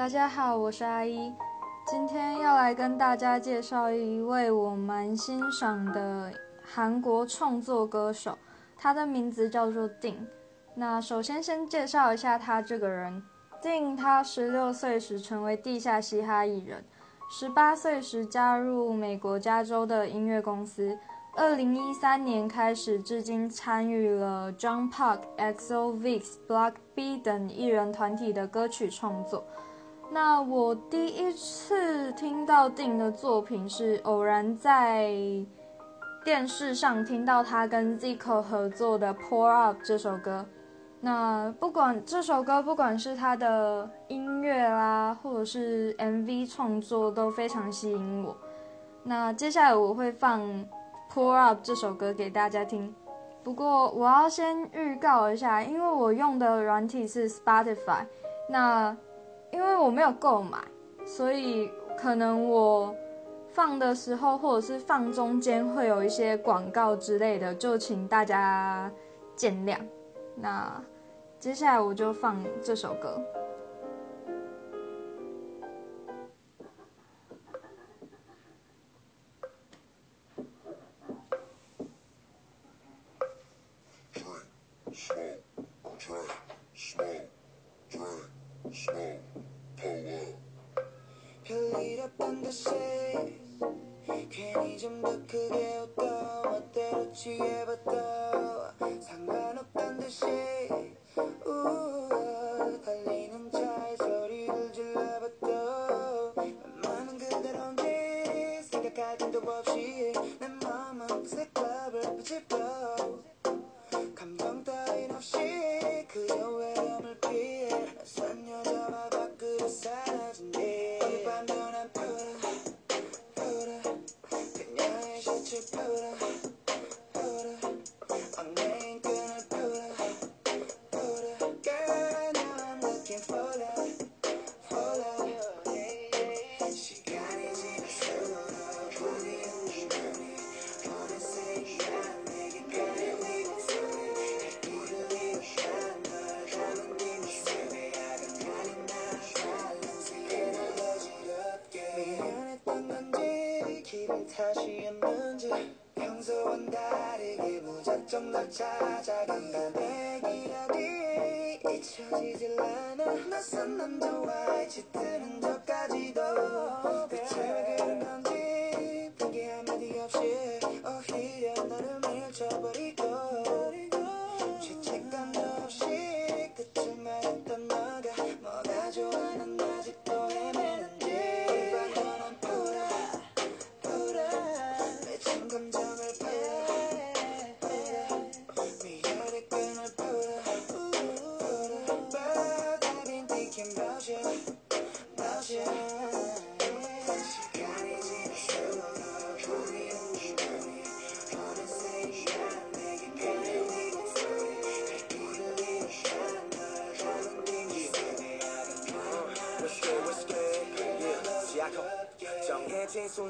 大家好，我是阿一，今天要来跟大家介绍一位我蛮欣赏的韩国创作歌手，他的名字叫做定。那首先先介绍一下他这个人，定他十六岁时成为地下嘻哈艺人，十八岁时加入美国加州的音乐公司。二零一三年开始，至今参与了 John Park、XO、Vix、Block B 等艺人团体的歌曲创作。那我第一次听到定的作品是偶然在电视上听到他跟 Zico 合作的《Pour Up》这首歌。那不管这首歌，不管是他的音乐啦，或者是 MV 创作，都非常吸引我。那接下来我会放。Pour Up 这首歌给大家听，不过我要先预告一下，因为我用的软体是 Spotify，那因为我没有购买，所以可能我放的时候或者是放中间会有一些广告之类的，就请大家见谅。那接下来我就放这首歌。 뭐, 별일 없던 듯이 괜히 좀 더 크게 웃다 멋대로 취해봤다 상관없던 듯이 우와 달리는 차에 소리를 질러봤다 맘은 그대로인지 생각할 틈도 없이 찾아간다. 내 기력이 잊혀지질 않아. 낯선 남자와 짙은 흔적까지도 대체 왜 그런 건 you.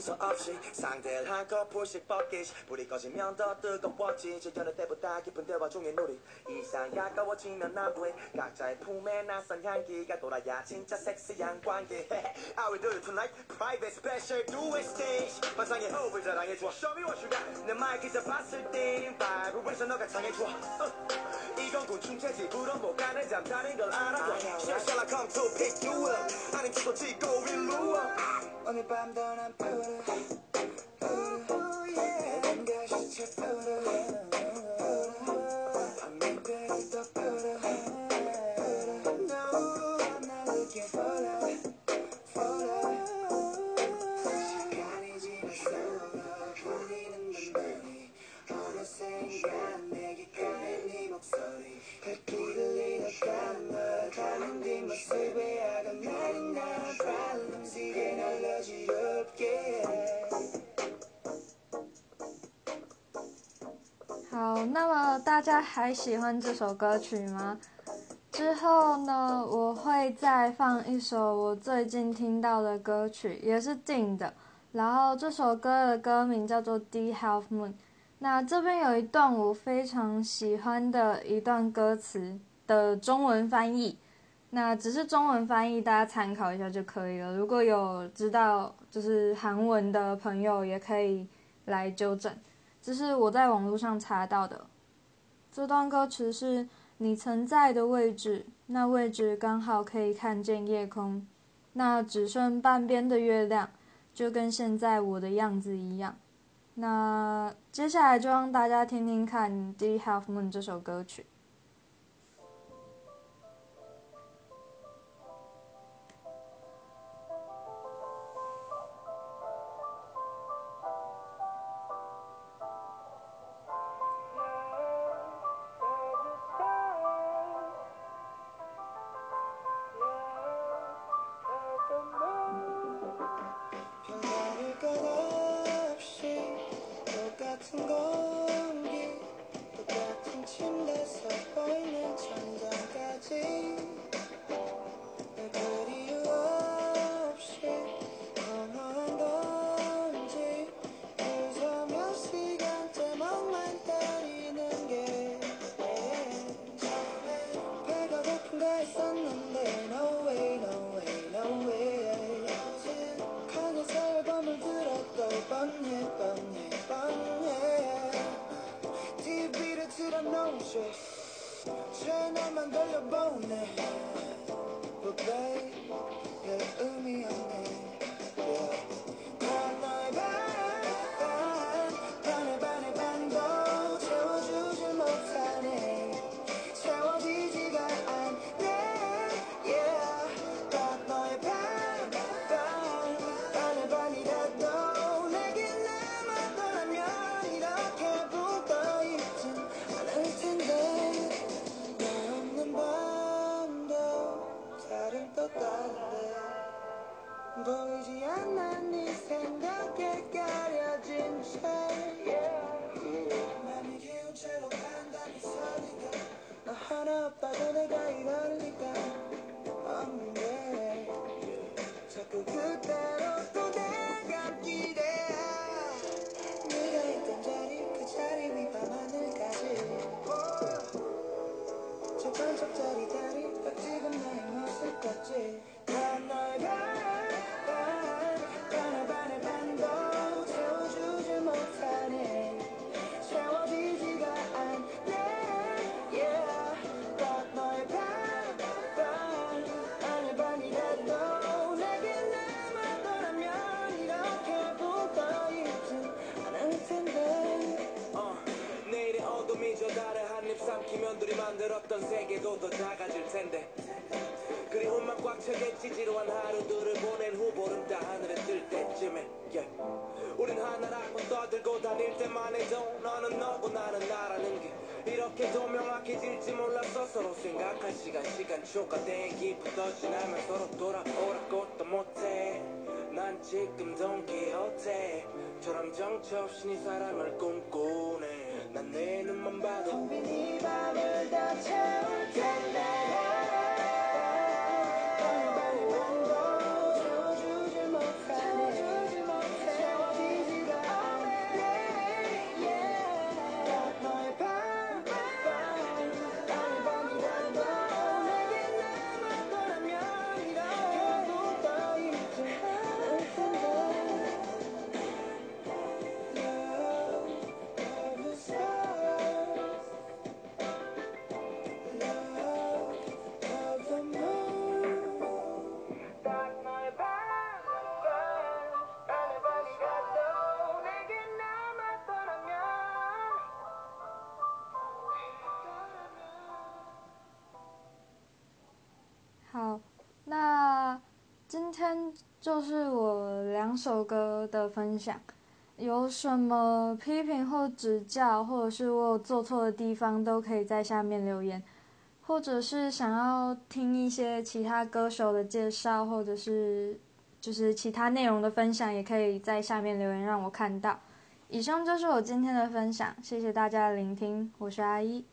순서 없이 상대를 한껏 불씩 뻗기시 불이 꺼지면 더 뜨거워지 질려는 때보다 깊은 대화 중에 놀이. 이상 가까워지면 남부해 각자의 품에 낯선 향기가 돌아야 진짜 섹시한 관계. I will do it tonight. Private special duet stage. 환상의 호흡을 자랑해줘. Show me what you got. 내 마이크 잡았을 땐 바이브레이션 너가 창해줘. 이건 곤충체지 불어못 가는 잠자는 걸 알아줘 Shall I come to pick you up? 아님 찍고 찍고 일로 와. 오늘 밤도 난 푸르 Better. 那么大家还喜欢这首歌曲吗？之后呢，我会再放一首我最近听到的歌曲，也是定的。然后这首歌的歌名叫做《D Half Moon》。那这边有一段我非常喜欢的一段歌词的中文翻译，那只是中文翻译，大家参考一下就可以了。如果有知道就是韩文的朋友，也可以来纠正。这是我在网络上查到的。这段歌词是你存在的位置，那位置刚好可以看见夜空，那只剩半边的月亮，就跟现在我的样子一样。那接下来就让大家听听看《D Half Moon》这首歌曲。 들었고 뻔해 뻔해 뻔해 TV를 틀어놓으셔 채널만 돌려보네 But babe 별 의미 없네 달을 한입 삼키면 둘이 만들었던 세계도 더 작아질 텐데. 그리움만 꽉 차겠지 지루한 하루들을 보낸 후 보름 따 하늘에 뜰 때쯤에. Yeah. 우린 하나라고 떠들고 다닐 때만 해도 너는 너고 나는 나라는 게. 이렇게도 명확해질지 몰랐어 서로 생각할 시간 시간 초과되기 부터 지나면 서로 돌아오라고 또 못해. 난 지금 돈키호테처럼 정처 없이 네 사랑을 꿈꾸네 난 내 눈만 봐도. 이 밤을 다 채울 텐데 就是我两首歌的分享。有什么批评或指教，或者是我有做错的地方，都可以在下面留言。或者是想要听一些其他歌手的介绍，或者是就是其他内容的分享，也可以在下面留言让我看到。以上就是我今天的分享，谢谢大家的聆听，我是阿一。